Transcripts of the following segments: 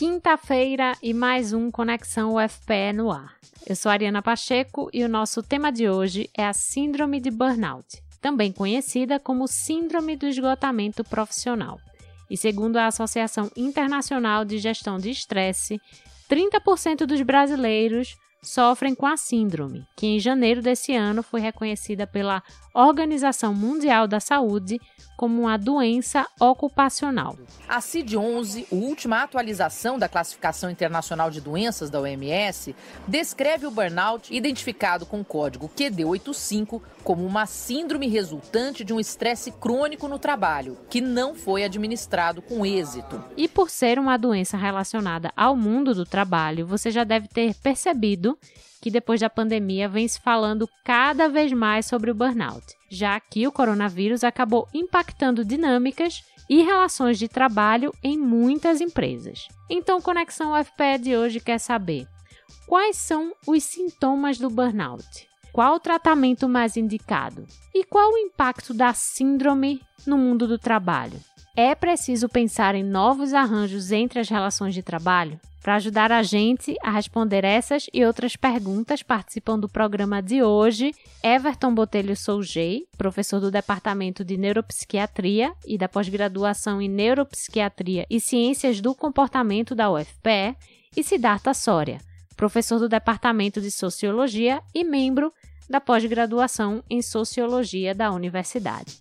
Quinta-feira e mais um Conexão UFPE no ar. Eu sou Ariana Pacheco e o nosso tema de hoje é a Síndrome de Burnout, também conhecida como Síndrome do Esgotamento Profissional. E segundo a Associação Internacional de Gestão de Estresse, 30% dos brasileiros sofrem com a síndrome, que em janeiro desse ano foi reconhecida pela Organização Mundial da Saúde como uma doença ocupacional. A CID-11, última atualização da Classificação Internacional de Doenças da OMS, descreve o burnout identificado com o código QD85 como uma síndrome resultante de um estresse crônico no trabalho, que não foi administrado com êxito. E por ser uma doença relacionada ao mundo do trabalho, você já deve ter percebido que depois da pandemia vem se falando cada vez mais sobre o burnout, já que o coronavírus acabou impactando dinâmicas e relações de trabalho em muitas empresas. Então, Conexão UFPE de hoje quer saber quais são os sintomas do burnout, qual o tratamento mais indicado e qual o impacto da síndrome no mundo do trabalho. É preciso pensar em novos arranjos entre as relações de trabalho? Para ajudar a gente a responder essas e outras perguntas, participam do programa de hoje Everton Botelho Sougei, professor do Departamento de Neuropsiquiatria e da pós-graduação em Neuropsiquiatria e Ciências do Comportamento da UFPE, e Siddhartha Soria, professor do Departamento de Sociologia e membro da pós-graduação em Sociologia da Universidade.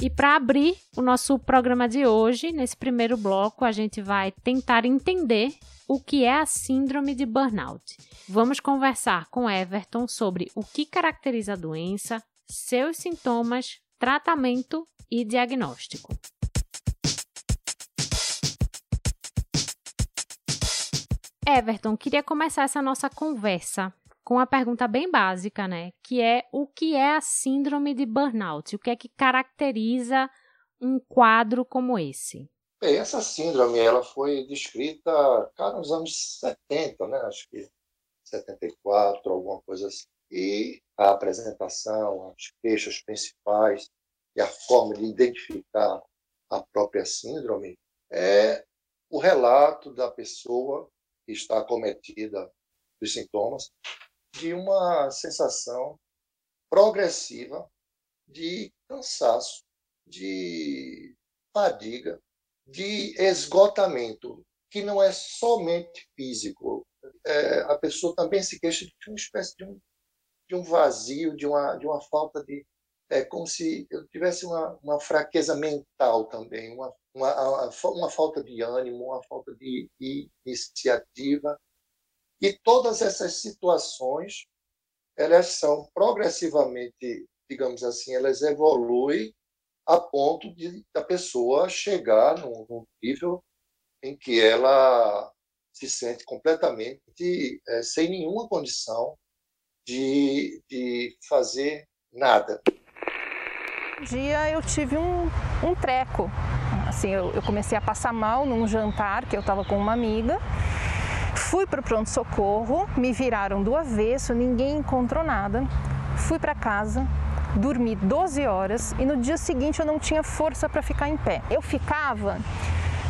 E para abrir o nosso programa de hoje, nesse primeiro bloco, a gente vai tentar entender o que é a síndrome de burnout. Vamos conversar com Everton sobre o que caracteriza a doença, seus sintomas, tratamento e diagnóstico. Everton, queria começar essa nossa conversa com uma pergunta bem básica, né? Que é o que é a síndrome de burnout? O que é que caracteriza um quadro como esse? Bem, essa síndrome ela foi descrita cara, nos anos 70, né? Acho que 74, alguma coisa assim. E a apresentação, as queixas principais e a forma de identificar a própria síndrome é o relato da pessoa que está acometida dos sintomas de uma sensação progressiva de cansaço, de fadiga, de esgotamento, que não é somente físico. É, a pessoa também se queixa de uma espécie de um, de um vazio, de uma, de uma falta de. É como se eu tivesse uma, uma fraqueza mental também, uma, uma, uma falta de ânimo, uma falta de, de iniciativa, e todas essas situações, elas são progressivamente, digamos assim, elas evoluem a ponto de a pessoa chegar num, num nível em que ela se sente completamente é, sem nenhuma condição de, de fazer nada. Um dia eu tive um, um treco. Assim, eu, eu comecei a passar mal num jantar que eu estava com uma amiga Fui para o pronto-socorro, me viraram do avesso, ninguém encontrou nada. Fui para casa, dormi 12 horas e no dia seguinte eu não tinha força para ficar em pé. Eu ficava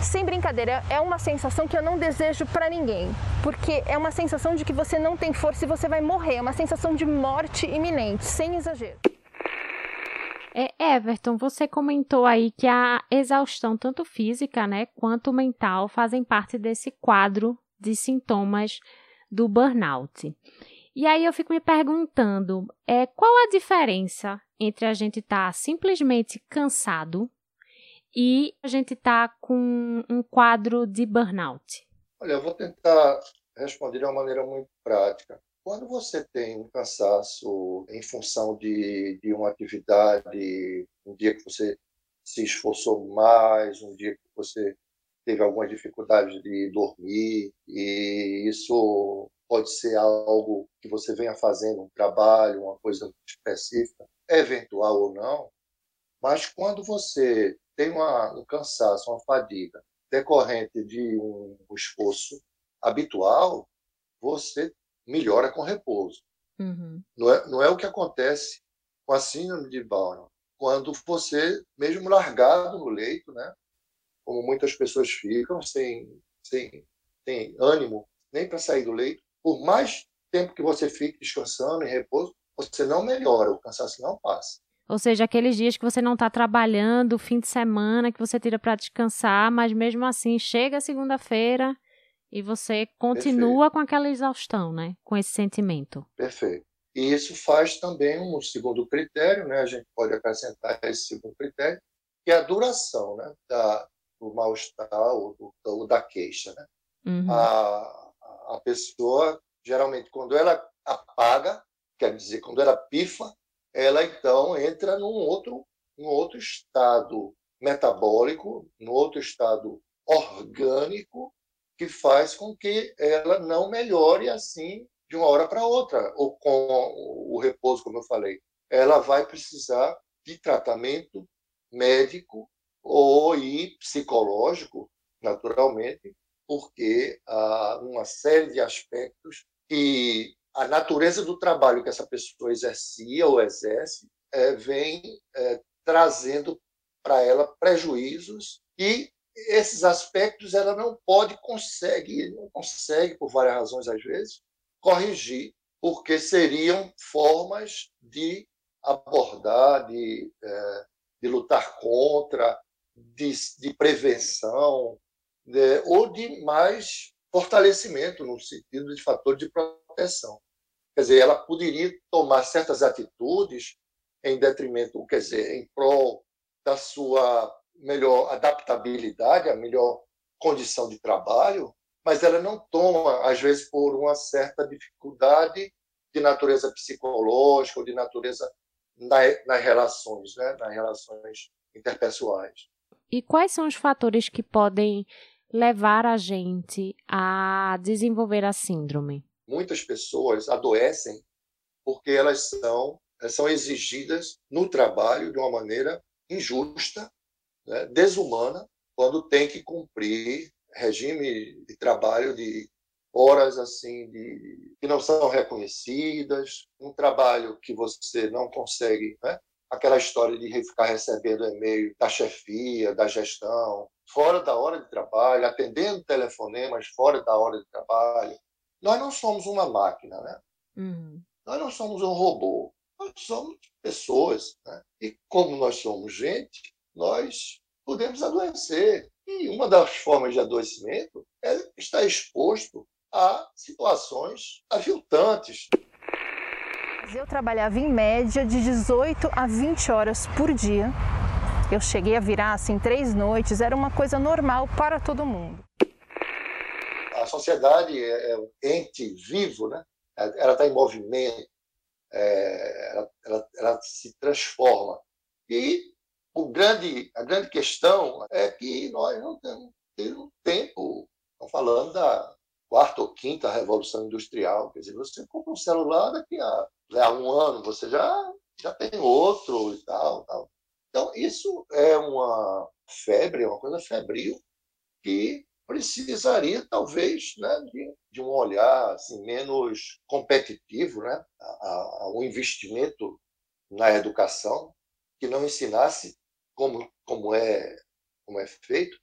sem brincadeira, é uma sensação que eu não desejo para ninguém, porque é uma sensação de que você não tem força e você vai morrer, é uma sensação de morte iminente, sem exagero. É, Everton, você comentou aí que a exaustão, tanto física, né, quanto mental, fazem parte desse quadro de sintomas do burnout. E aí eu fico me perguntando, é, qual a diferença entre a gente estar tá simplesmente cansado e a gente estar tá com um quadro de burnout? Olha, eu vou tentar responder de uma maneira muito prática. Quando você tem um cansaço em função de, de uma atividade, um dia que você se esforçou mais, um dia que você teve alguma dificuldade de dormir e isso pode ser algo que você venha fazendo um trabalho, uma coisa específica, eventual ou não, mas quando você tem uma, um cansaço, uma fadiga decorrente de um esforço habitual, você melhora com repouso. Uhum. Não, é, não é o que acontece com a síndrome de Burnout. Quando você, mesmo largado no leito, né, como muitas pessoas ficam, sem, sem, sem ânimo nem para sair do leito. Por mais tempo que você fique descansando em repouso, você não melhora, o cansaço não passa. Ou seja, aqueles dias que você não está trabalhando, fim de semana, que você tira para descansar, mas mesmo assim chega segunda-feira e você continua Perfeito. com aquela exaustão, né? Com esse sentimento. Perfeito. E isso faz também um segundo critério, né? A gente pode acrescentar esse segundo critério, que é a duração, né? Da, do mal-estar ou, ou, da queixa, né? Uhum. A, a pessoa, geralmente, quando ela apaga, quer dizer, quando ela pifa, ela então entra num outro, num outro estado metabólico, num outro estado orgânico, que faz com que ela não melhore assim de uma hora para outra, ou com o repouso, como eu falei. Ela vai precisar de tratamento médico ou e psicológico, naturalmente, porque há uma série de aspectos que a natureza do trabalho que essa pessoa exercia ou exerce é, vem é, trazendo para ela prejuízos e esses aspectos ela não pode consegue não consegue por várias razões às vezes corrigir porque seriam formas de abordar de, é, de lutar contra de, de prevenção de, ou de mais fortalecimento no sentido de fator de proteção Quer dizer, ela poderia tomar certas atitudes em detrimento, quer dizer, em prol da sua melhor adaptabilidade, a melhor condição de trabalho, mas ela não toma, às vezes, por uma certa dificuldade de natureza psicológica ou de natureza nas relações, né? nas relações interpessoais. E quais são os fatores que podem levar a gente a desenvolver a síndrome? muitas pessoas adoecem porque elas são, elas são exigidas no trabalho de uma maneira injusta, né, desumana, quando tem que cumprir regime de trabalho de horas assim de, que não são reconhecidas, um trabalho que você não consegue, né? Aquela história de ficar recebendo e-mail da chefia, da gestão, fora da hora de trabalho, atendendo telefonemas fora da hora de trabalho, nós não somos uma máquina, né? Uhum. Nós não somos um robô. Nós somos pessoas. Né? E como nós somos gente, nós podemos adoecer. E uma das formas de adoecimento é estar exposto a situações aviltantes. Eu trabalhava em média de 18 a 20 horas por dia. Eu cheguei a virar assim três noites, era uma coisa normal para todo mundo a sociedade é, é um ente vivo, né? ela está em movimento, é, ela, ela, ela, se transforma. E o grande, a grande questão é que nós não temos, temos tempo, estamos falando da quarta ou quinta revolução industrial, quer dizer, você compra um celular daqui a, a um ano, você já, já tem outro e tal, tal. Então, isso é uma febre, é uma coisa febril que precisaria talvez né, de, de, um olhar assim, menos competitivo, né, a, a, um investimento na educação que não ensinasse como como é como é feito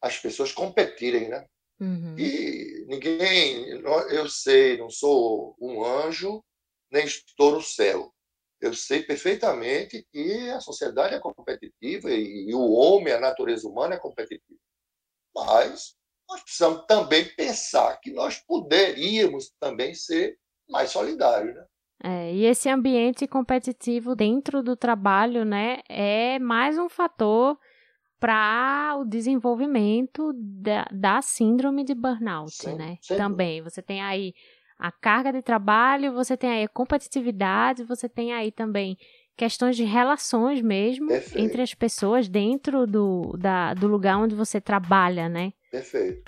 as pessoas competirem, né? Uhum. E ninguém, eu sei, não sou um anjo nem estou no céu. Eu sei perfeitamente que a sociedade é competitiva e, o homem, a natureza humana é competitiva. Mas nós precisamos também pensar que nós poderíamos também ser mais solidários, né? É, e esse ambiente competitivo dentro do trabalho, né, é mais um fator para o desenvolvimento da, da, síndrome de burnout, sim, né? Sim. Também você tem aí a carga de trabalho, você tem aí a competitividade, você tem aí também questões de relações mesmo Perfeito. entre as pessoas dentro do, da, do lugar onde você trabalha, né? Perfeito.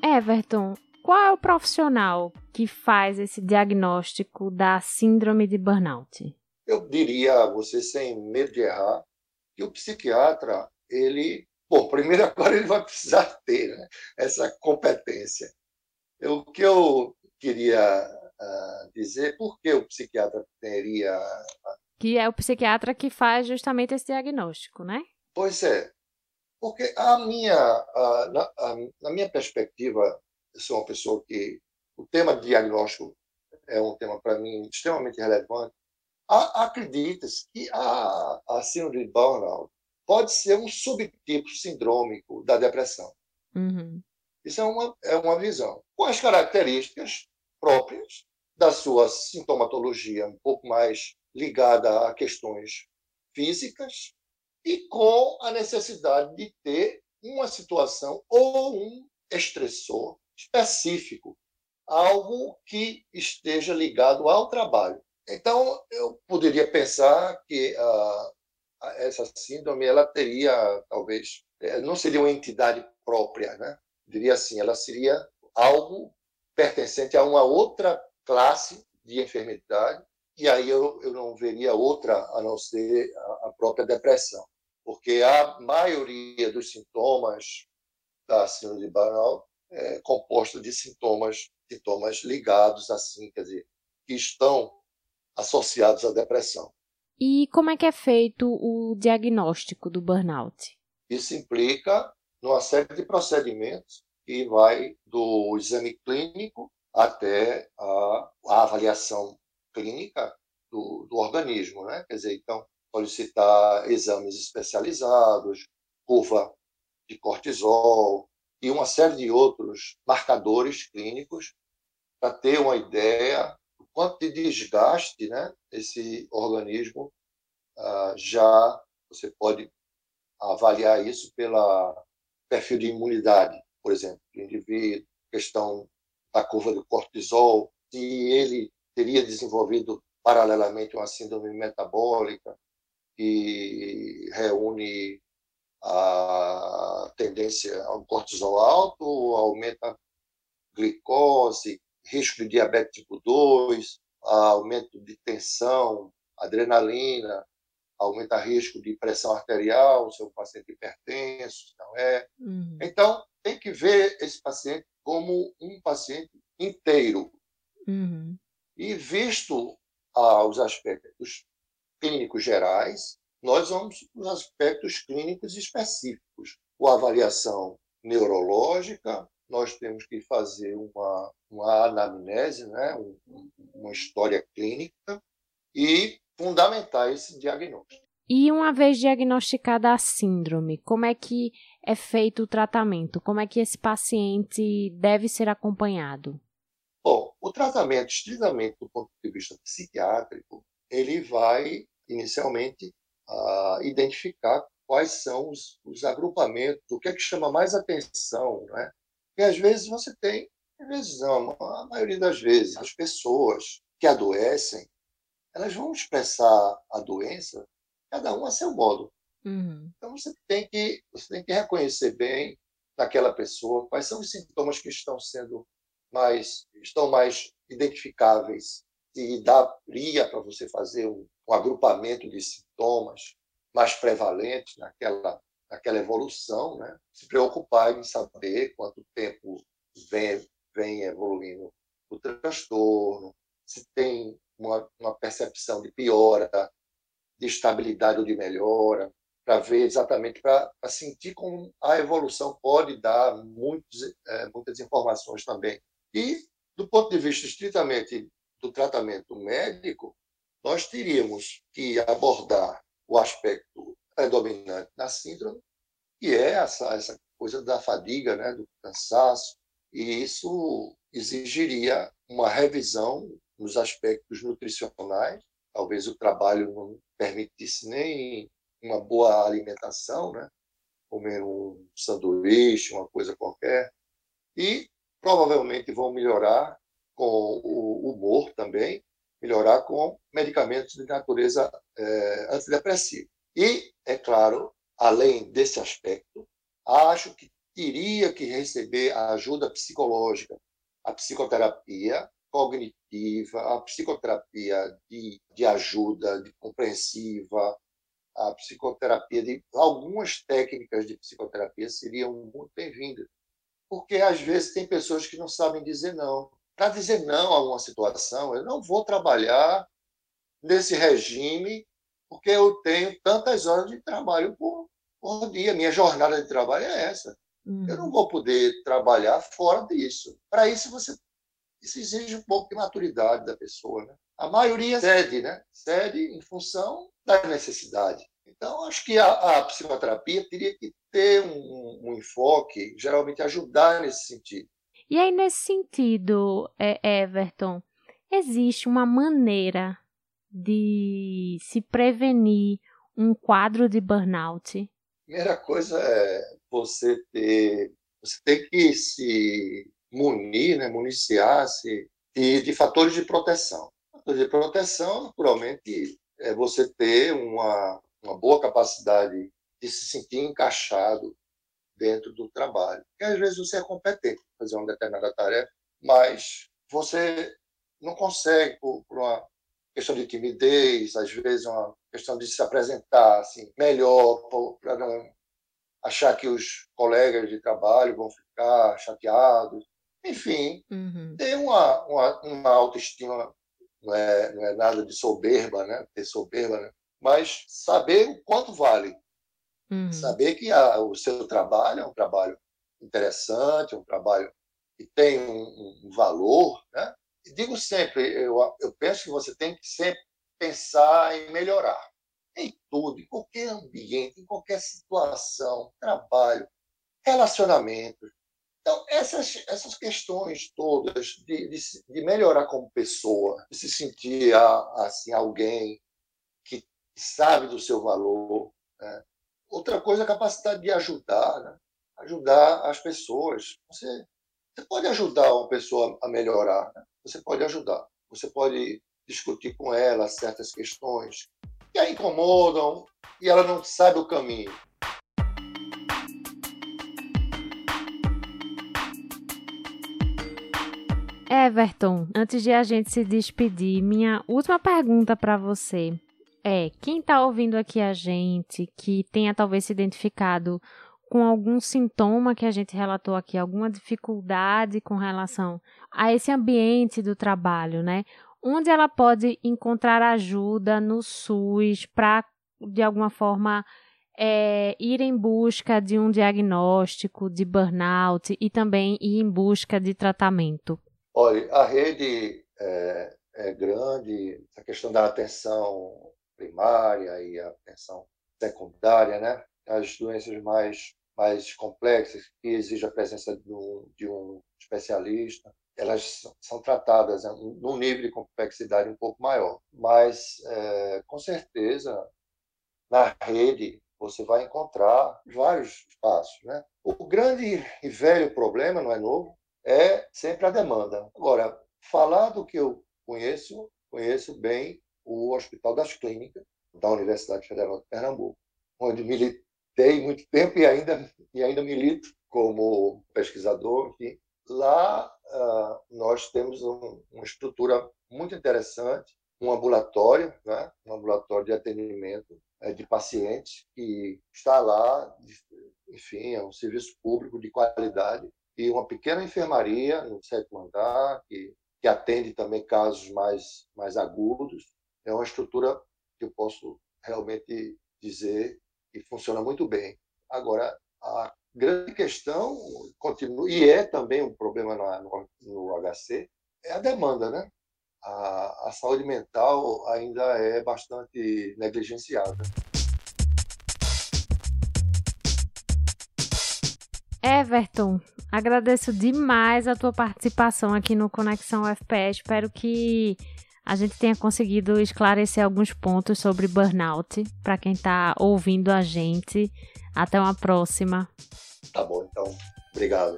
Everton, qual é o profissional que faz esse diagnóstico da síndrome de burnout? Eu diria você, sem medo de errar, que o psiquiatra, ele, bom, primeiro agora ele vai precisar ter né, essa competência. O que eu queria uh, dizer, por que o psiquiatra teria Que é o psiquiatra que faz justamente esse diagnóstico, né? Pois é. Porque a minha, a, na, a, na minha perspectiva, eu sou uma pessoa que o tema de diagnóstico é um tema para mim extremamente relevante. Acredita-se que a, a síndrome de burnout pode ser um subtipo sindrômico da depressão. Uhum. Isso é uma, é uma visão. Com as características próprias da sua sintomatologia, um pouco mais ligada a questões físicas, e com a necessidade de ter uma situação ou um estressor específico, algo que esteja ligado ao trabalho. Então, eu poderia pensar que a, a, essa síndrome ela teria, talvez, é, não seria uma entidade própria, né? Diria assim, ela seria algo pertencente a uma outra classe de enfermidade, e aí eu, eu não veria outra a não ser a, a própria depressão, porque a maioria dos sintomas da síndrome de burnout é composta de sintomas, sintomas ligados assim, quer dizer, que estão associados à depressão. E como é que é feito o diagnóstico do burnout? Isso implica numa série de procedimentos que vai do exame clínico até a, a avaliação clínica do, do, organismo, né? Quer dizer, então solicitar exames especializados, curva de cortisol e uma série de outros marcadores clínicos para ter uma ideia quanto de desgaste né, esse organismo ah, já você pode avaliar isso pela perfil de imunidade, por exemplo, do indivíduo, questão da curva do cortisol, se ele teria desenvolvido paralelamente uma síndrome metabólica que reúne a tendência ao cortisol alto, aumenta glicose, risco de diabetes tipo 2, aumento de tensão, adrenalina, aumenta risco de pressão arterial, se é um paciente hipertenso, não é. Uhum. Então, tem que ver esse paciente como um paciente inteiro. Uhum. E visto ah, os aspectos clínicos gerais, nós vamos nos aspectos clínicos específicos. A avaliação neurológica, nós temos que fazer uma, uma anamnese, né? uma história clínica e fundamentar esse diagnóstico. E uma vez diagnosticada a síndrome, como é que é feito o tratamento? Como é que esse paciente deve ser acompanhado? Bom, o tratamento, estritamente do ponto de vista psiquiátrico, ele vai inicialmente uh, identificar quais são os, os, agrupamentos, o que é que chama mais atenção, né? E às vezes você tem, às vezes não, a maioria das vezes, as pessoas que adoecem, elas vão expressar a doença, cada um a seu modo. Uhum. Então você tem que você tem que reconhecer bem naquela pessoa quais são os sintomas que estão sendo mais estão mais identificáveis e daria para você fazer um, um agrupamento de sintomas mais prevalentes naquela naquela evolução, né? Se preocupar em saber quanto tempo vem vem evoluindo o transtorno, se tem uma, uma percepção de piora, de estabilidade ou de melhora, para ver exatamente, para sentir como a evolução pode dar muitos, é, muitas informações também. E, do ponto de vista estritamente do tratamento médico, nós teríamos que abordar o aspecto predominante da síndrome, que é essa, essa coisa da fadiga, né, do cansaço, e isso exigiria uma revisão nos aspectos nutricionais. Talvez o trabalho não permitisse nem uma boa alimentação, né? comer um sanduíche, uma coisa qualquer. E provavelmente vão melhorar com o humor também, melhorar com medicamentos de natureza é, antidepressiva. E, é claro, além desse aspecto, acho que teria que receber a ajuda psicológica, a psicoterapia cognitiva, a psicoterapia de, de ajuda, de compreensiva, a psicoterapia, de algumas técnicas de psicoterapia seriam muito bem-vindas, porque às vezes tem pessoas que não sabem dizer não. Para dizer não a uma situação, eu não vou trabalhar nesse regime porque eu tenho tantas horas de trabalho por, por dia. Minha jornada de trabalho é essa. Uhum. Eu não vou poder trabalhar fora disso. Para isso, você isso exige um pouco de maturidade da pessoa. Né? A maioria cede, né? cede em função da necessidade. Então, acho que a, a psicoterapia teria que ter um, um, enfoque, geralmente ajudar nesse sentido. E aí, nesse sentido, é, Everton, existe uma maneira de se prevenir um quadro de burnout? Primeira coisa é você ter, você tem que se munir, né, municiar-se de, de fatores de proteção. Fatores de proteção, naturalmente, é você ter uma, uma boa capacidade de se sentir encaixado dentro do trabalho. Porque às vezes você é competente fazer uma determinada tarefa, mas você não consegue, por, por uma questão de timidez, às vezes uma questão de se apresentar assim, melhor, para não achar que os colegas de trabalho vão ficar chateados. Enfim, uhum. ter uma, uma, uma, autoestima, não é, não é nada de soberba, né? ter soberba, né? mas saber o quanto vale. Uhum. Saber que a, o seu trabalho é um trabalho interessante, um trabalho que tem um, um valor. Né? E digo sempre, eu, eu penso que você tem que sempre pensar em melhorar. Em tudo, em qualquer ambiente, em qualquer situação, trabalho, relacionamento, então, essas, essas questões todas de, de, de melhorar como pessoa, de se sentir assim alguém que sabe do seu valor. Né? Outra coisa é a capacidade de ajudar, né? Ajudar as pessoas. Você, você pode ajudar uma pessoa a melhorar, né? você pode ajudar, você pode discutir com ela certas questões que a incomodam e ela não sabe o caminho. Everton, antes de a gente se despedir, minha última pergunta para você é: quem está ouvindo aqui a gente, que tenha talvez se identificado com algum sintoma que a gente relatou aqui, alguma dificuldade com relação a esse ambiente do trabalho, né? Onde ela pode encontrar ajuda no SUS para, de alguma forma, é, ir em busca de um diagnóstico de burnout e também ir em busca de tratamento? Olha, a rede é, é grande, a questão da atenção primária e a atenção secundária, né? As doenças mais mais complexas que exigem a presença de um, de um especialista, elas são tratadas num nível de complexidade um pouco maior. Mas, é, com certeza, na rede você vai encontrar vários espaços. Né? O grande e velho problema, não é novo, é sempre a demanda. Agora, falar do que eu conheço, conheço bem o Hospital das Clínicas da Universidade Federal de Pernambuco, onde militei muito tempo e ainda, e ainda milito como pesquisador. Lá uh, nós temos um, uma estrutura muito interessante, um ambulatório, né? um ambulatório de atendimento é, de pacientes que está lá, enfim, é um serviço público de qualidade e uma pequena enfermaria no sétimo andar, que, que atende também casos mais, mais agudos. É uma estrutura que eu posso realmente dizer que funciona muito bem. Agora, a grande questão continua, e é também um problema no, no HC, é a demanda, né? A, a saúde mental ainda é bastante negligenciada. Everton, agradeço demais a tua participação aqui no Conexão UFPE. Espero que a gente tenha conseguido esclarecer alguns pontos sobre burnout para quem está ouvindo a gente. Até uma próxima. Tá bom, então. Obrigado.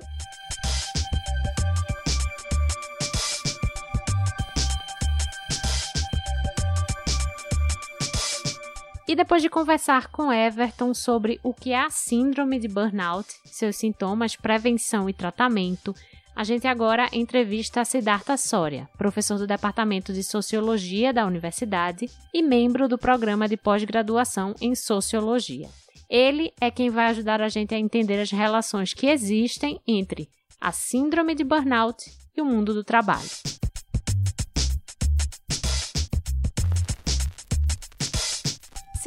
E depois de conversar com Everton sobre o que é a síndrome de burnout, seus sintomas, prevenção e tratamento, a gente agora entrevista Siddhartha Soria, professor do Departamento de Sociologia da Universidade e membro do programa de pós-graduação em Sociologia. Ele é quem vai ajudar a gente a entender as relações que existem entre a síndrome de burnout e o mundo do trabalho.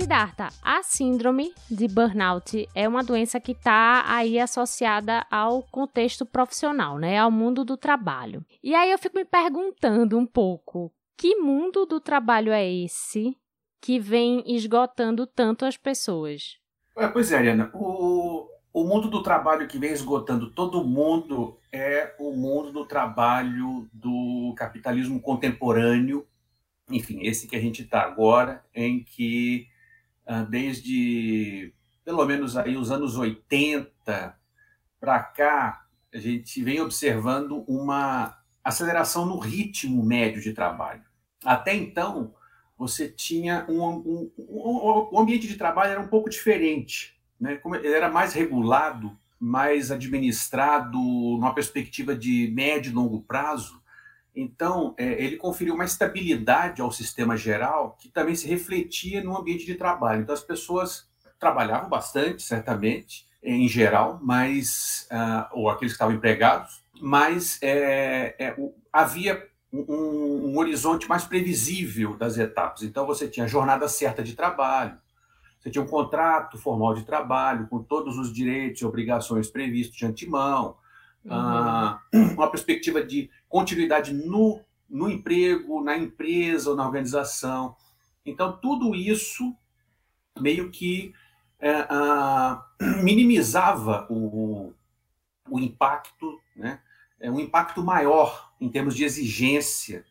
Siddhartha, a síndrome de burnout é uma doença que está aí associada ao contexto profissional, né? Ao mundo do trabalho. E aí eu fico me perguntando um pouco, que mundo do trabalho é esse que vem esgotando tanto as pessoas? É, pois é, Ariana. O, o mundo do trabalho que vem esgotando todo mundo é o mundo do trabalho do capitalismo contemporâneo. Enfim, esse que a gente está agora, em que desde pelo menos aí os anos 80 para cá, a gente vem observando uma aceleração no ritmo médio de trabalho. Até então, você tinha um, um, um, um ambiente de trabalho era um pouco diferente, né? Era mais regulado, mais administrado, numa perspectiva de médio e longo prazo. Então, é, ele conferiu uma estabilidade ao sistema geral que também se refletia no ambiente de trabalho. Então, as pessoas trabalhavam bastante, certamente, em geral, mas uh, ou aqueles que estavam empregados, mas é, é, havia um, um, horizonte mais previsível das etapas. Então, você tinha a jornada certa de trabalho, você tinha um contrato formal de trabalho, com todos os direitos e obrigações previstos de antemão, uh, uma perspectiva de continuidade no, no emprego, na empresa ou na organização. Então, tudo isso meio que é, minimizava o, o impacto, né? É um impacto maior em termos de exigência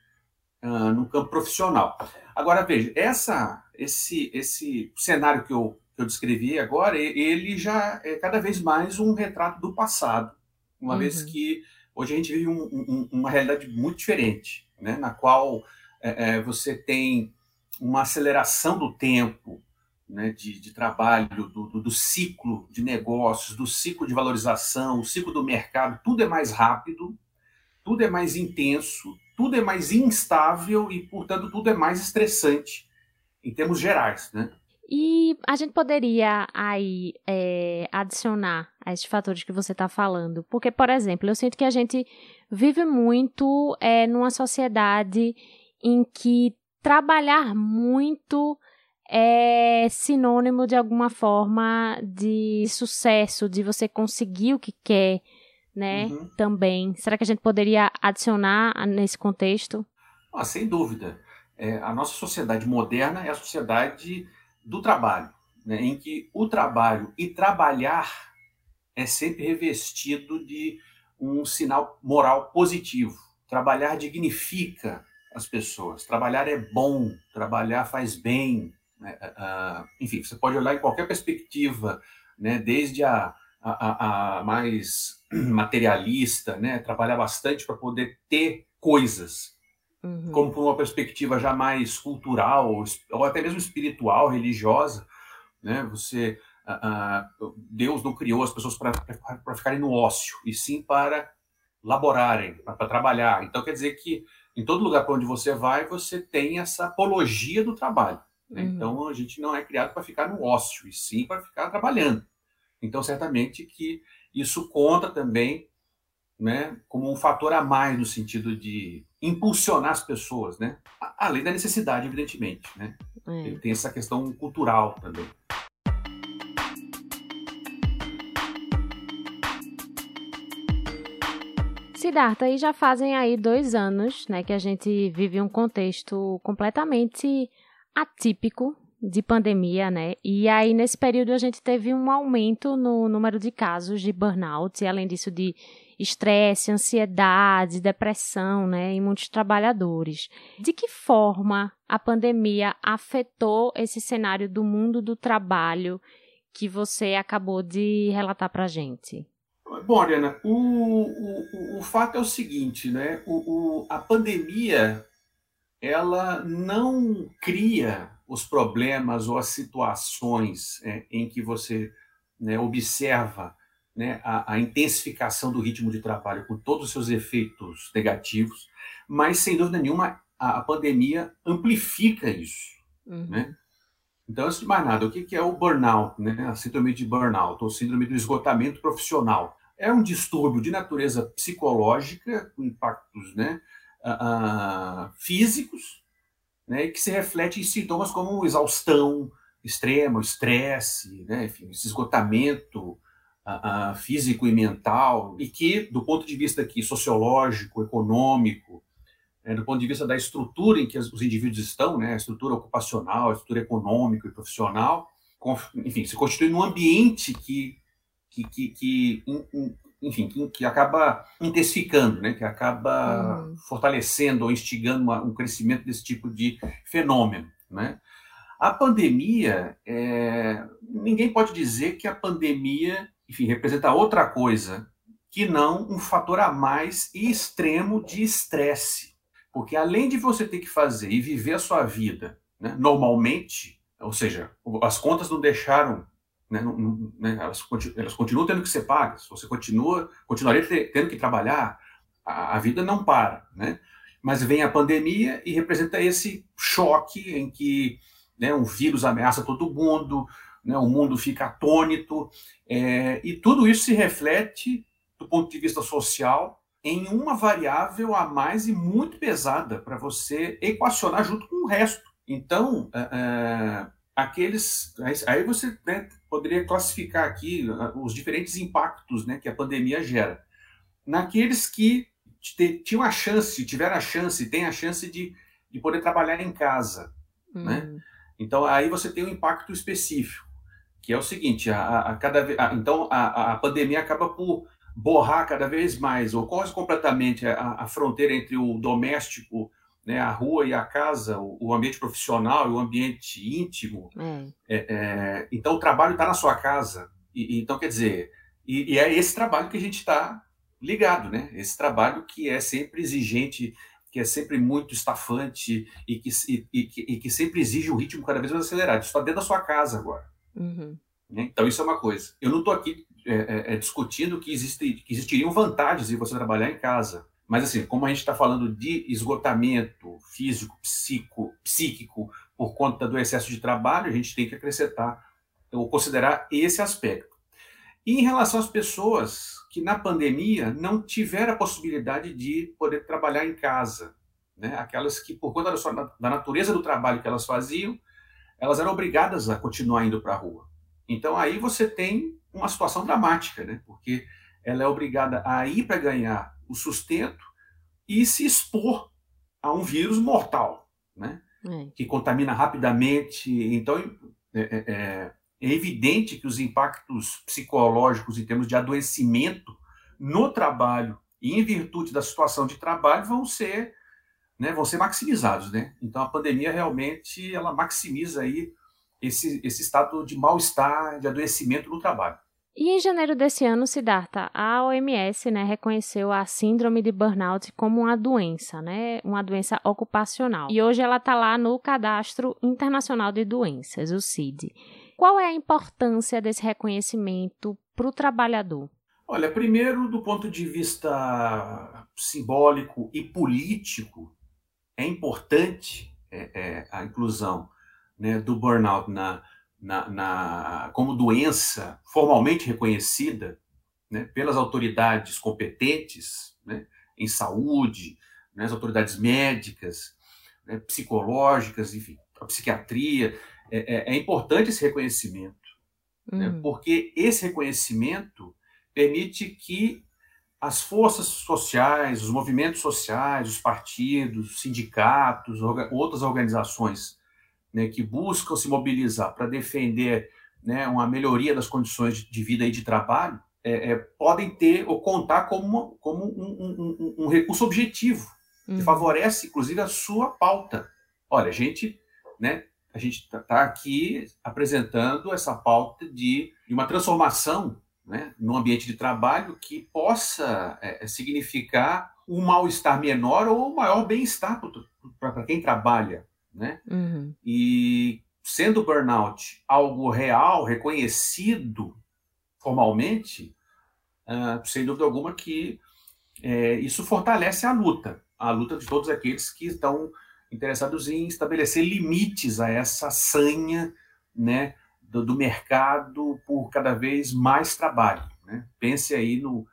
uh, no campo profissional. Agora, veja, essa, esse, esse cenário que eu, que eu descrevi agora, ele já é cada vez mais um retrato do passado, uma uhum. vez que hoje a gente vive um, um, uma realidade muito diferente, né? na qual é, é, você tem uma aceleração do tempo, né, de, de, trabalho, do, do, do, ciclo de negócios, do ciclo de valorização, o ciclo do mercado, tudo é mais rápido, tudo é mais intenso, tudo é mais instável e, portanto, tudo é mais estressante em termos gerais, né? E a gente poderia aí é, adicionar a esses fatores que você está falando, porque, por exemplo, eu sinto que a gente vive muito é, numa sociedade em que trabalhar muito é sinônimo de alguma forma de sucesso, de você conseguir o que quer, né? Uhum. Também. Será que a gente poderia adicionar nesse contexto? Ah, sem dúvida. É, a nossa sociedade moderna é a sociedade do trabalho, né? em que o trabalho e trabalhar é sempre revestido de um sinal moral positivo. Trabalhar dignifica as pessoas. Trabalhar é bom, trabalhar faz bem, né? Uh, enfim, você pode olhar em qualquer perspectiva, né? desde a, a, a mais materialista, né? trabalhar bastante para poder ter coisas, uhum. como por uma perspectiva já mais cultural, ou até mesmo espiritual, religiosa. Né? Você, uh, uh, Deus não criou as pessoas para ficarem no ócio, e sim para laborarem, para trabalhar. Então, quer dizer que em todo lugar para onde você vai, você tem essa apologia do trabalho. Né? Uhum. Então a gente não é criado para ficar no ócio, e sim para ficar trabalhando. Então, certamente que isso conta também né, como um fator a mais no sentido de impulsionar as pessoas, né? além da necessidade, evidentemente. Né? É. Tem essa questão cultural também. Siddhartha, aí já fazem aí dois anos né, que a gente vive um contexto completamente atípico de pandemia, né? E aí, nesse período, a gente teve um aumento no número de casos de burnout, e além disso, de estresse, ansiedade, depressão, né, em muitos trabalhadores. De que forma a pandemia afetou esse cenário do mundo do trabalho que você acabou de relatar para a gente? Bom, Ariana, o, o, o, fato é o seguinte, né? O, o, a pandemia ela não cria os problemas ou as situações é, em que você né, observa né, a, a, intensificação do ritmo de trabalho com todos os seus efeitos negativos, mas sem dúvida nenhuma a, a pandemia amplifica isso. Uhum. Né? Então, antes de mais nada, o que, que é o burnout, né? a síndrome de burnout, ou síndrome do esgotamento profissional? É um distúrbio de natureza psicológica, com impactos né, uh, físicos, né, que se reflete em sintomas como exaustão, extrema, estresse, né, enfim, esse esgotamento a, a, físico e mental, e que, do ponto de vista aqui sociológico, econômico, é, do ponto de vista da estrutura em que os indivíduos estão, né, a estrutura ocupacional, a estrutura econômica e profissional, enfim, se constitui num ambiente que, que, que, que enfim, que, que, acaba intensificando, né, que acaba uhum. fortalecendo ou instigando uma, um crescimento desse tipo de fenômeno, né? A pandemia, é, ninguém pode dizer que a pandemia, enfim, representa outra coisa que não um fator a mais e extremo de estresse, porque além de você ter que fazer e viver a sua vida né, normalmente, ou seja, as contas não deixaram né, não, né, elas, elas, continuam tendo que ser pagas, você continua, continuaria tendo que trabalhar, a, a, vida não para, né? Mas vem a pandemia e representa esse choque em que né, um vírus ameaça todo mundo, né, o mundo fica atônito, é, e tudo isso se reflete, do ponto de vista social, em uma variável a mais e muito pesada para você equacionar junto com o resto. Então, é, é aqueles. Aí você né, poderia classificar aqui os diferentes impactos né, que a pandemia gera. Naqueles que tinham a chance, tiveram a chance, têm a chance de, de poder trabalhar em casa. Né? Né? Então, aí você tem um impacto específico, que é o seguinte: a, a cada, a, então a, a pandemia acaba por borrar cada vez mais, ou quase completamente a, a fronteira entre o doméstico né, a rua e a casa, o, o ambiente profissional e o ambiente íntimo. Hum. É, é, então, o trabalho está na sua casa. E, então, quer dizer, e, e é esse trabalho que a gente está ligado, né? Esse trabalho que é sempre exigente, que é sempre muito estafante e que, e, e, e que sempre exige um ritmo cada vez mais acelerado. Isso está dentro da sua casa agora. Uhum. Né? Então, isso é uma coisa. Eu não estou aqui é, é, é, discutindo que, existe, que existiriam vantagens em você trabalhar em casa. Mas, assim, como a gente está falando de esgotamento físico, psico, psíquico, por conta do excesso de trabalho, a gente tem que acrescentar ou considerar esse aspecto. E em relação às pessoas que na pandemia não tiveram a possibilidade de poder trabalhar em casa, né? aquelas que, por conta da, sua, da natureza do trabalho que elas faziam, elas eram obrigadas a continuar indo para a rua. Então aí você tem uma situação dramática, né? porque ela é obrigada a ir para ganhar o sustento e se expor a um vírus mortal, né? É. que contamina rapidamente. Então, é, é, é, é, evidente que os impactos psicológicos em termos de adoecimento no trabalho e em virtude da situação de trabalho vão ser, né, vão ser maximizados, né? Então a pandemia realmente ela maximiza aí esse, esse estado de mal-estar, de adoecimento no trabalho. E em janeiro desse ano, Siddhartha, a OMS né, reconheceu a síndrome de burnout como uma doença, né, uma doença ocupacional. E hoje ela está lá no Cadastro Internacional de Doenças, o CID. Qual é a importância desse reconhecimento para o trabalhador? Olha, primeiro, do ponto de vista simbólico e político, é importante é, é, a inclusão né, do burnout na, na, na, como doença formalmente reconhecida né, pelas autoridades competentes né, em saúde, né, as autoridades médicas, né, psicológicas, enfim, a psiquiatria. É, é, é importante esse reconhecimento, uhum. porque esse reconhecimento permite que as forças sociais, os movimentos sociais, os partidos, os sindicatos, outras organizações né, que buscam se mobilizar para defender né, uma melhoria das condições de vida e de trabalho, é, é, podem ter ou contar como, como um, um, um, recurso objetivo, que uhum. favorece, inclusive, a sua pauta. Olha, a gente né, a gente está tá aqui apresentando essa pauta de, de uma transformação né, no ambiente de trabalho que possa é, é significar um mal-estar menor ou um maior bem-estar para quem trabalha né? Uhum. E sendo o burnout algo real, reconhecido formalmente, uh, sem dúvida alguma que é, isso fortalece a luta, a luta de todos aqueles que estão interessados em estabelecer limites a essa sanha, né, do, do mercado por cada vez mais trabalho. Né? Pense aí no,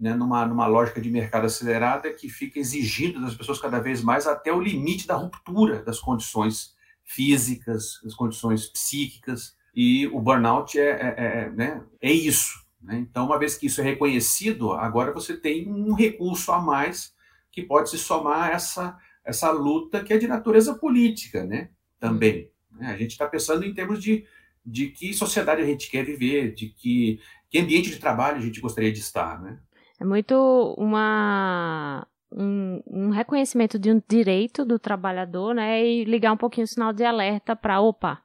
né, numa, numa lógica de mercado acelerada que fica exigindo das pessoas cada vez mais até o limite da ruptura das condições físicas, as condições psíquicas, e o burnout é, é, é, né, é isso. Né? Então, uma vez que isso é reconhecido, agora você tem um recurso a mais que pode se somar a essa, essa luta que é de natureza política né? também. Né? A gente está pensando em termos de, de que sociedade a gente quer viver, de que, que ambiente de trabalho a gente gostaria de estar. Né? É muito uma, um, um, reconhecimento de um direito do trabalhador, né, e ligar um pouquinho o sinal de alerta para, opa,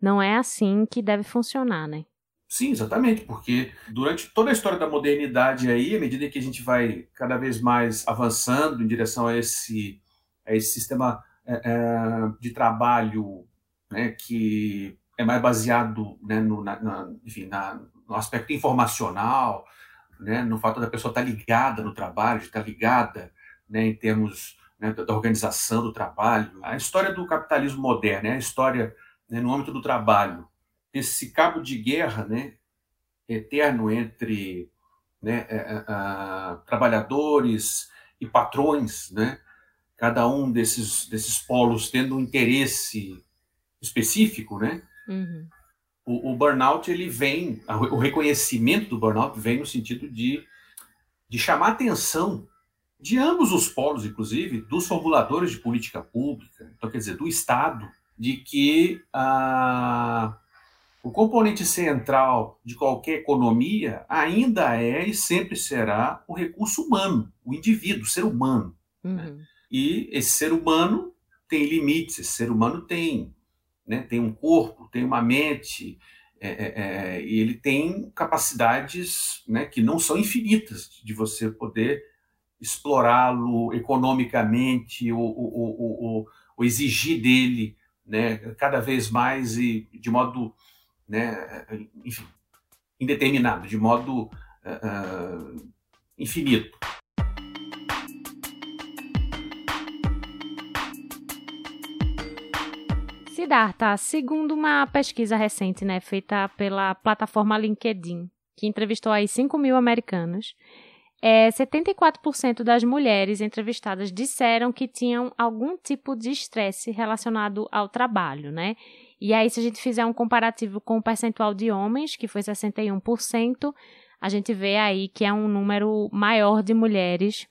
não é assim que deve funcionar, né? Sim, exatamente, porque durante toda a história da modernidade aí, à medida que a gente vai cada vez mais avançando em direção a esse, a esse sistema é, é, de trabalho né, que é mais baseado né, no, na, na, enfim, na, no aspecto informacional, né, no fato da pessoa estar ligada no trabalho, de estar ligada né, em termos né, da organização do trabalho. A história do capitalismo moderno é a história né, no âmbito do trabalho, esse cabo de guerra né, eterno entre né, é, a, trabalhadores e patrões, né, cada um desses, desses polos tendo um interesse específico, né? Uhum. O, o, burnout ele vem, o reconhecimento do burnout vem no sentido de, de chamar atenção de ambos os polos, inclusive dos formuladores de política pública, então quer dizer do Estado, de que ah, o componente central de qualquer economia ainda é e sempre será o recurso humano, o indivíduo, o ser humano. Né? Uhum. Né? E esse ser humano tem limites, esse ser humano tem, né, tem um corpo, tem uma mente, é, é, é, e ele tem capacidades né, que não são infinitas de você poder explorá-lo economicamente ou, ou, ou, ou, exigir dele né, cada vez mais e de modo, né, enfim, indeterminado, de modo uh, infinito. Siddhartha, segundo uma pesquisa recente, né, feita pela plataforma LinkedIn, que entrevistou aí 5 mil americanos, é, 74% das mulheres entrevistadas disseram que tinham algum tipo de estresse relacionado ao trabalho, né? E aí, se a gente fizer um comparativo com o percentual de homens, que foi 61%, a gente vê aí que é um número maior de mulheres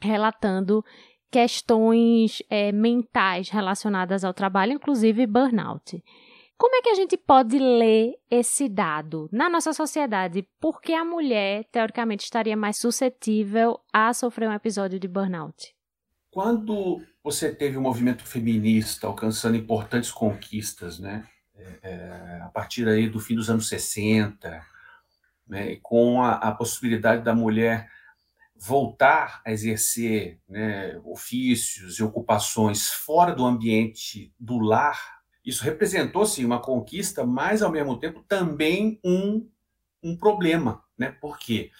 relatando questões é, mentais relacionadas ao trabalho, inclusive burnout. Como é que a gente pode ler esse dado na nossa sociedade? Por que a mulher, teoricamente, estaria mais suscetível a sofrer um episódio de burnout? Quando você teve o um movimento feminista alcançando importantes conquistas, né? É, é, a partir aí do fim dos anos 60, né, com a, a possibilidade da mulher voltar a exercer né, ofícios e ocupações fora do ambiente do lar isso representou sim uma conquista, mas ao mesmo tempo também um, um problema, né? Por quê?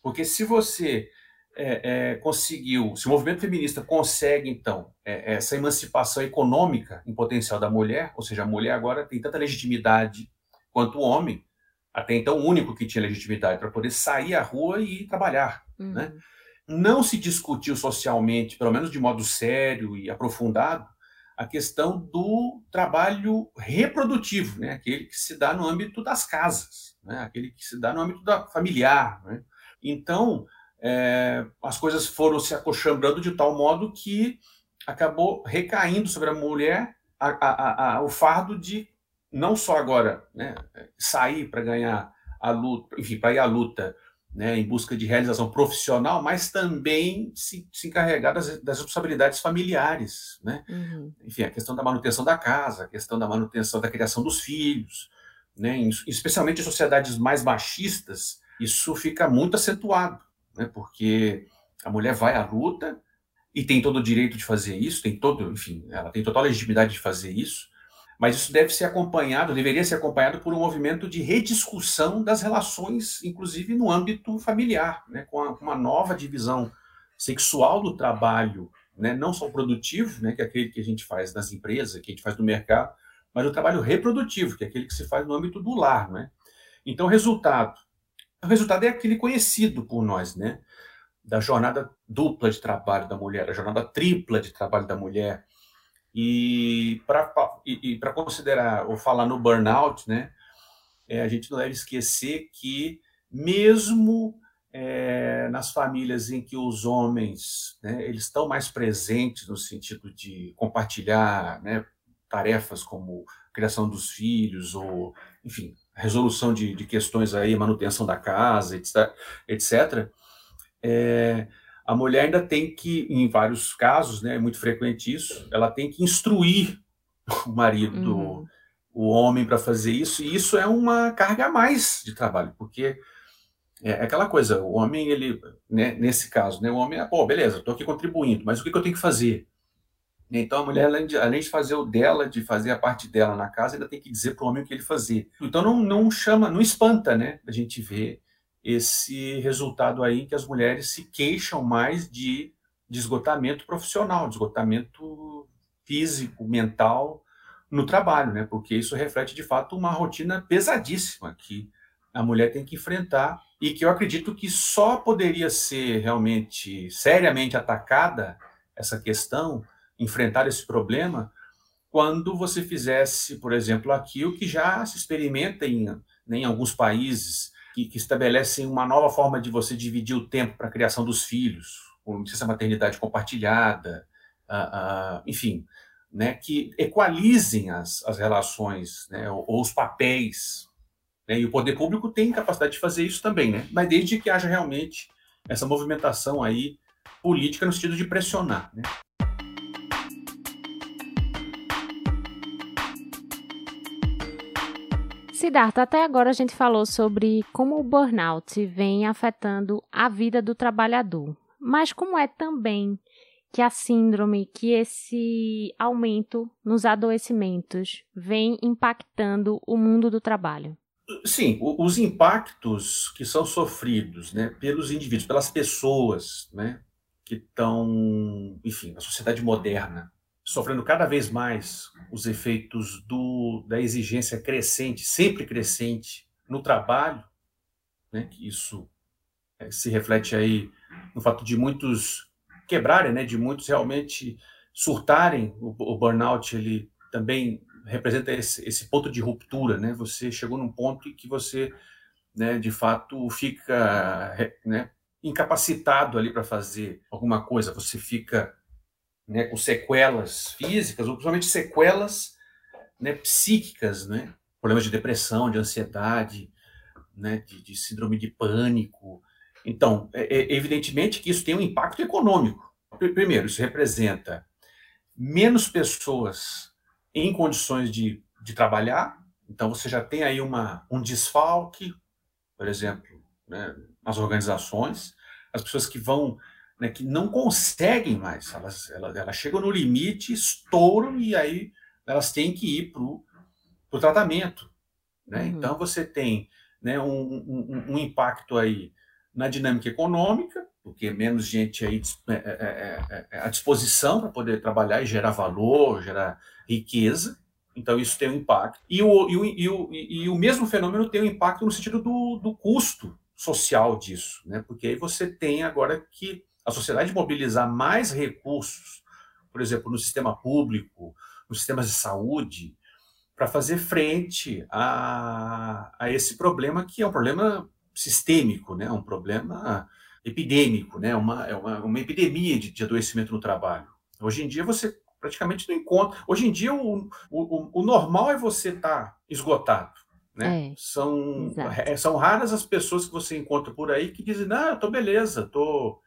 Porque se você é, é, conseguiu, se o movimento feminista consegue então é, essa emancipação econômica em potencial da mulher, ou seja, a mulher agora tem tanta legitimidade quanto o homem, até então o único que tinha legitimidade para poder sair à rua e trabalhar, uhum. né? Não se discutiu socialmente, pelo menos de modo sério e aprofundado, a questão do trabalho reprodutivo, né? aquele que se dá no âmbito das casas, né? aquele que se dá no âmbito da familiar. Né? Então, é, as coisas foram se acochambrando de tal modo que acabou recaindo sobre a mulher a, a, a, o fardo de não só agora né, sair para ganhar a luta, enfim, para ir à luta né, em busca de realização profissional, mas também se, se encarregar das, das responsabilidades familiares, né? Uhum. Enfim, a questão da manutenção da casa, a questão da manutenção da criação dos filhos, né? Em, especialmente em sociedades mais machistas, isso fica muito acentuado, né? Porque a mulher vai à luta e tem todo o direito de fazer isso, tem todo, enfim, ela tem total legitimidade de fazer isso, mas isso deve ser acompanhado, deveria ser acompanhado por um movimento de rediscussão das relações, inclusive no âmbito familiar, né, com, a, uma nova divisão sexual do trabalho, né, não só produtivo, né, que é aquele que a gente faz nas empresas, que a gente faz no mercado, mas o trabalho reprodutivo, que é aquele que se faz no âmbito do lar. Né? Então, resultado, o resultado é aquele conhecido por nós, né, da jornada dupla de trabalho da mulher, a jornada tripla de trabalho da mulher, E para considerar ou falar no burnout, né, é, a gente não deve esquecer que mesmo é, nas famílias em que os homens né, eles estão mais presentes no sentido de compartilhar né, tarefas como criação dos filhos ou enfim resolução de, de questões aí manutenção da casa etc, etc é, a mulher ainda tem que em vários casos né é muito frequente isso ela tem que instruir o marido uhum. o homem para fazer isso e isso é uma carga a mais de trabalho porque é, é aquela coisa, o homem, ele, né, nesse caso, né, o homem é, pô, beleza, estou aqui contribuindo, mas o que, que, eu tenho que fazer? Então a mulher, além de, além de, fazer o dela, de fazer a parte dela na casa, ainda tem que dizer para o homem o que ele fazer. Então não, não chama, não espanta, né, a gente ver esse resultado aí que as mulheres se queixam mais de, de esgotamento profissional, de esgotamento físico, mental no trabalho, né, porque isso reflete de fato uma rotina pesadíssima que a mulher tem que enfrentar e que eu acredito que só poderia ser realmente seriamente atacada essa questão, enfrentar esse problema, quando você fizesse, por exemplo, aqui o que já se experimenta em, né, em alguns países, que, que, estabelecem uma nova forma de você dividir o tempo para a criação dos filhos, com licença maternidade compartilhada, uh, uh, enfim, né, que equalizem as, as relações né, ou, ou os papéis né? E o poder público tem capacidade de fazer isso também, né? mas desde que haja realmente essa movimentação aí política no sentido de pressionar. Né? Siddhartha, até agora a gente falou sobre como o burnout vem afetando a vida do trabalhador, mas como é também que a síndrome, que esse aumento nos adoecimentos vem impactando o mundo do trabalho? Sim, os impactos que são sofridos né, pelos indivíduos, pelas pessoas né, que estão, enfim, na sociedade moderna, sofrendo cada vez mais os efeitos do, da exigência crescente, sempre crescente, no trabalho, né, que isso é, se reflete aí no fato de muitos quebrarem, né, de muitos realmente surtarem, o, o burnout ele também representa esse, esse, ponto de ruptura, né? Você chegou num ponto em que você, né, de fato, fica né, incapacitado ali para fazer alguma coisa. Você fica né, com sequelas físicas, ou principalmente sequelas né, psíquicas, né? Problemas de depressão, de ansiedade, né, de, de síndrome de pânico. Então, é, é, evidentemente que isso tem um impacto econômico. Primeiro, isso representa menos pessoas em condições de, de trabalhar, então você já tem aí uma, um desfalque, por exemplo, né, nas organizações, as pessoas que vão, né, que não conseguem mais, elas, elas, elas chegam no limite, estouram e aí elas têm que ir para o tratamento. Né? Uhum. Então você tem né, um, um, um, impacto aí na dinâmica econômica, porque menos gente aí é, é, é, à disposição para poder trabalhar e gerar valor, gerar riqueza, então isso tem um impacto. E o, e o, e o, e o mesmo fenômeno tem um impacto no sentido do, do custo social disso, né? porque aí você tem agora que a sociedade mobilizar mais recursos, por exemplo, no sistema público, nos sistemas de saúde, para fazer frente a, a esse problema que é um problema sistêmico, né? um problema epidêmico, né? uma, é uma, uma epidemia de, de adoecimento no trabalho. Hoje em dia você praticamente não encontra. Hoje em dia, o, o, o normal é você estar tá esgotado. Né? É, são, é, são raras as pessoas que você encontra por aí que dizem, não, eu tô beleza, tô,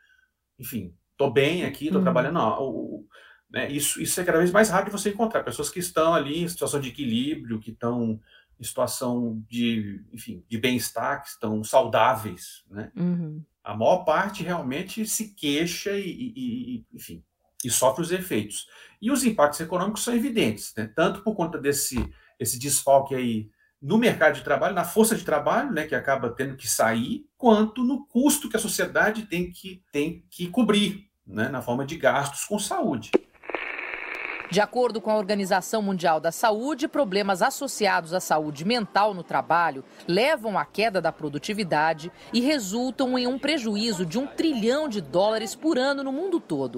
enfim, tô bem aqui, tô uhum. trabalhando. Não, o, né, isso, isso é cada vez mais raro de você encontrar. Pessoas que estão ali em situação de equilíbrio, que estão em situação de, enfim, de bem-estar, que estão saudáveis, né? Uhum. A maior parte realmente se queixa e, e, e enfim, e sofre os efeitos. E os impactos econômicos são evidentes, né? tanto por conta desse esse desfalque aí no mercado de trabalho, na força de trabalho, né, que acaba tendo que sair, quanto no custo que a sociedade tem que, tem que cobrir, né, na forma de gastos com saúde. De acordo com a Organização Mundial da Saúde, problemas associados à saúde mental no trabalho levam à queda da produtividade e resultam em um prejuízo de um trilhão de dólares por ano no mundo todo.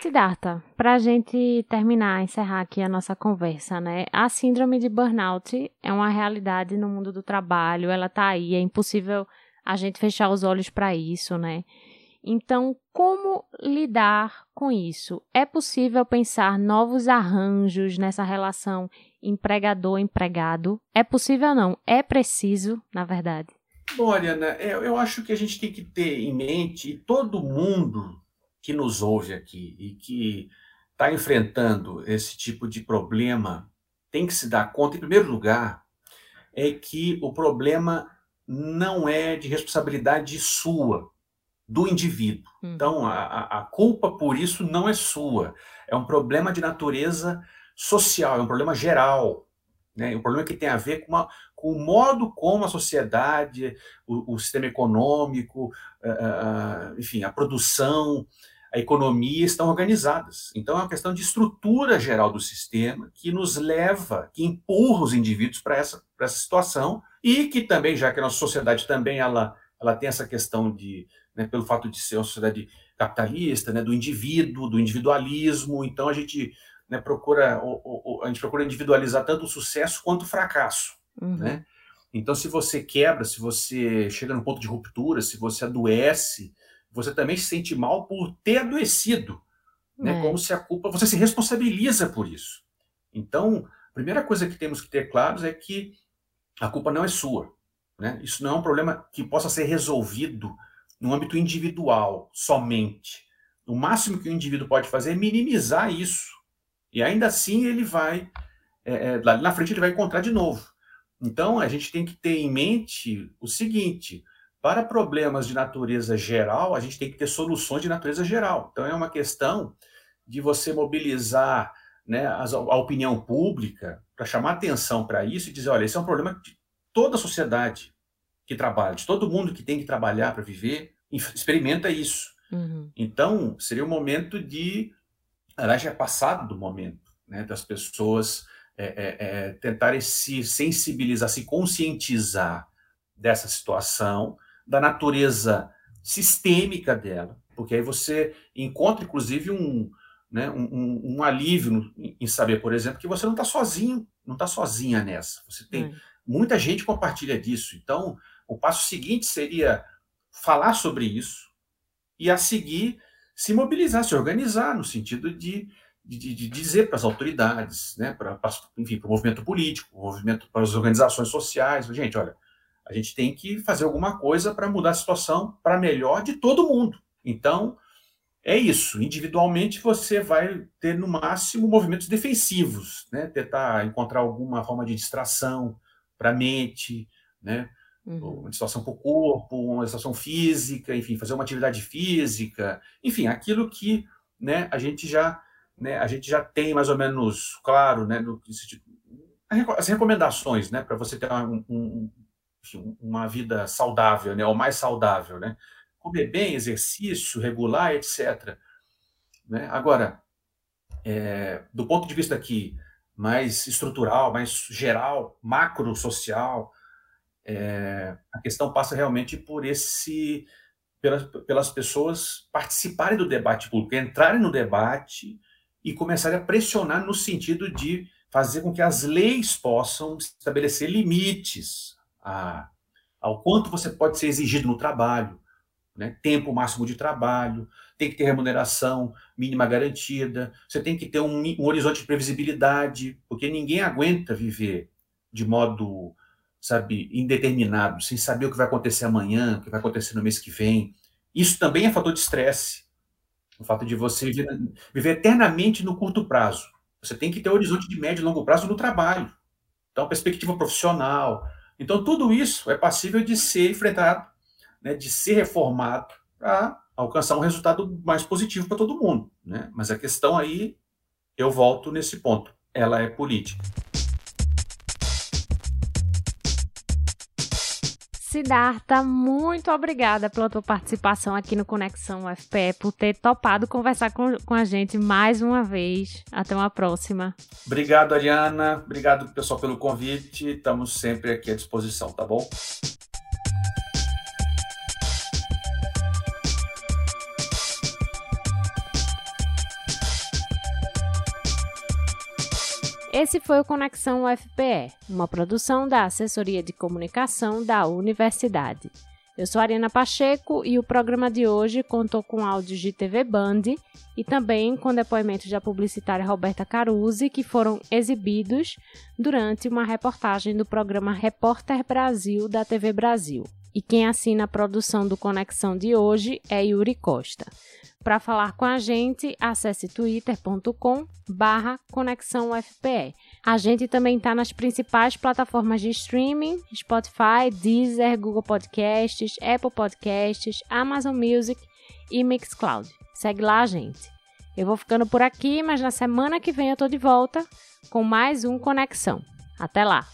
Siddhartha, para a gente terminar, encerrar aqui a nossa conversa, né? A síndrome de burnout é uma realidade no mundo do trabalho, ela tá aí, é impossível a gente fechar os olhos para isso, né? Então, como lidar com isso? É possível pensar novos arranjos nessa relação empregador-empregado? É possível não? É preciso, na verdade? Bom, Ariana, é, eu acho que a gente tem que ter em mente, e todo mundo que nos ouve aqui e que está enfrentando esse tipo de problema tem que se dar conta, em primeiro lugar, é que o problema não é de responsabilidade sua, do indivíduo. Hum. Então, a, a culpa por isso não é sua. É um problema de natureza social, é um problema geral. Né? Um problema que tem a ver com, uma, com o modo como a sociedade, o, o sistema econômico, uh, uh, enfim, a produção, a economia estão organizadas. Então é uma questão de estrutura geral do sistema que nos leva, que empurra os indivíduos para essa, essa situação e que também, já que a nossa sociedade também ela, ela tem essa questão de, né, pelo fato de ser uma sociedade capitalista, né, do indivíduo, do individualismo, então a gente né, procura o, o, a gente procura individualizar tanto o sucesso quanto o fracasso, uhum. né? Então, se você quebra, se você chega no ponto de ruptura, se você adoece, você também se sente mal por ter adoecido, né? É. Como se a culpa, você se responsabiliza por isso. Então, a primeira coisa que temos que ter claros é que a culpa não é sua, né? Isso não é um problema que possa ser resolvido no âmbito individual somente. O máximo que o indivíduo pode fazer é minimizar isso. E ainda assim ele vai, é, é, lá na frente ele vai encontrar de novo. Então a gente tem que ter em mente o seguinte: para problemas de natureza geral, a gente tem que ter soluções de natureza geral. Então, é uma questão de você mobilizar né, a, a opinião pública para chamar atenção para isso e dizer: olha, esse é um problema de toda a sociedade que trabalha, de todo mundo que tem que trabalhar para viver, experimenta isso. Uhum. Então, seria o momento de. Aliás, já é passado do momento né, das pessoas é, é, é, tentarem se sensibilizar, se conscientizar dessa situação da natureza sistêmica dela, porque aí você encontra, inclusive, um, né, um, um, alívio em saber, por exemplo, que você não está sozinho, não está sozinha nessa. Você tem hum. muita gente compartilha disso. Então, o passo seguinte seria falar sobre isso e a seguir se mobilizar, se organizar no sentido de, de, de dizer para as autoridades, né, para, enfim, para o movimento político, o movimento para as organizações sociais, gente, olha, a gente tem que fazer alguma coisa para mudar a situação para melhor de todo mundo. Então, é isso. Individualmente, você vai ter, no máximo, movimentos defensivos, né? tentar encontrar alguma forma de distração para a mente, né? Uhum. uma distração para o corpo, uma distração física, enfim, fazer uma atividade física, enfim, aquilo que né, a gente já né, a gente já tem mais ou menos claro, né, no, as recomendações, né, para você ter um, um, uma vida saudável, né, ou mais saudável, né? Comer bem, exercício regular, etc. Né? Agora, é, do ponto de vista aqui mais estrutural, mais geral, macro social, é, a questão passa realmente por esse pelas, pelas pessoas participarem do debate público, entrarem no debate e começarem a pressionar no sentido de fazer com que as leis possam estabelecer limites a, ao quanto você pode ser exigido no trabalho, né? tempo máximo de trabalho, tem que ter remuneração mínima garantida, você tem que ter um, um horizonte de previsibilidade, porque ninguém aguenta viver de modo, sabe, indeterminado, sem saber o que vai acontecer amanhã, o que vai acontecer no mês que vem. Isso também é fator de estresse. O fato de você viver, eternamente no curto prazo. Você tem que ter um horizonte de médio e longo prazo no trabalho. Então, perspectiva profissional, então, tudo isso é passível de ser enfrentado, né, de ser reformado para alcançar um resultado mais positivo para todo mundo. Né? Mas a questão aí, eu volto nesse ponto, ela é política. Siddhartha, muito obrigada pela tua participação aqui no Conexão UFPE, por ter topado conversar com, com a gente mais uma vez. Até uma próxima. Obrigado, Ariana. Obrigado, pessoal, pelo convite. Estamos sempre aqui à disposição, tá bom? Esse foi o Conexão UFPE, uma produção da Assessoria de Comunicação da Universidade. Eu sou Ariana Pacheco e o programa de hoje contou com áudios de TV Band e também com depoimentos da publicitária Roberta Caruzi, que foram exibidos durante uma reportagem do programa Repórter Brasil da TV Brasil. E quem assina a produção do Conexão de hoje é Yuri Costa. Para falar com a gente, acesse twitter.com barra Conexão UFPE. A gente também está nas principais plataformas de streaming, Spotify, Deezer, Google Podcasts, Apple Podcasts, Amazon Music e Mixcloud. Segue lá a gente. Eu vou ficando por aqui, mas na semana que vem eu tô de volta com mais um Conexão. Até lá!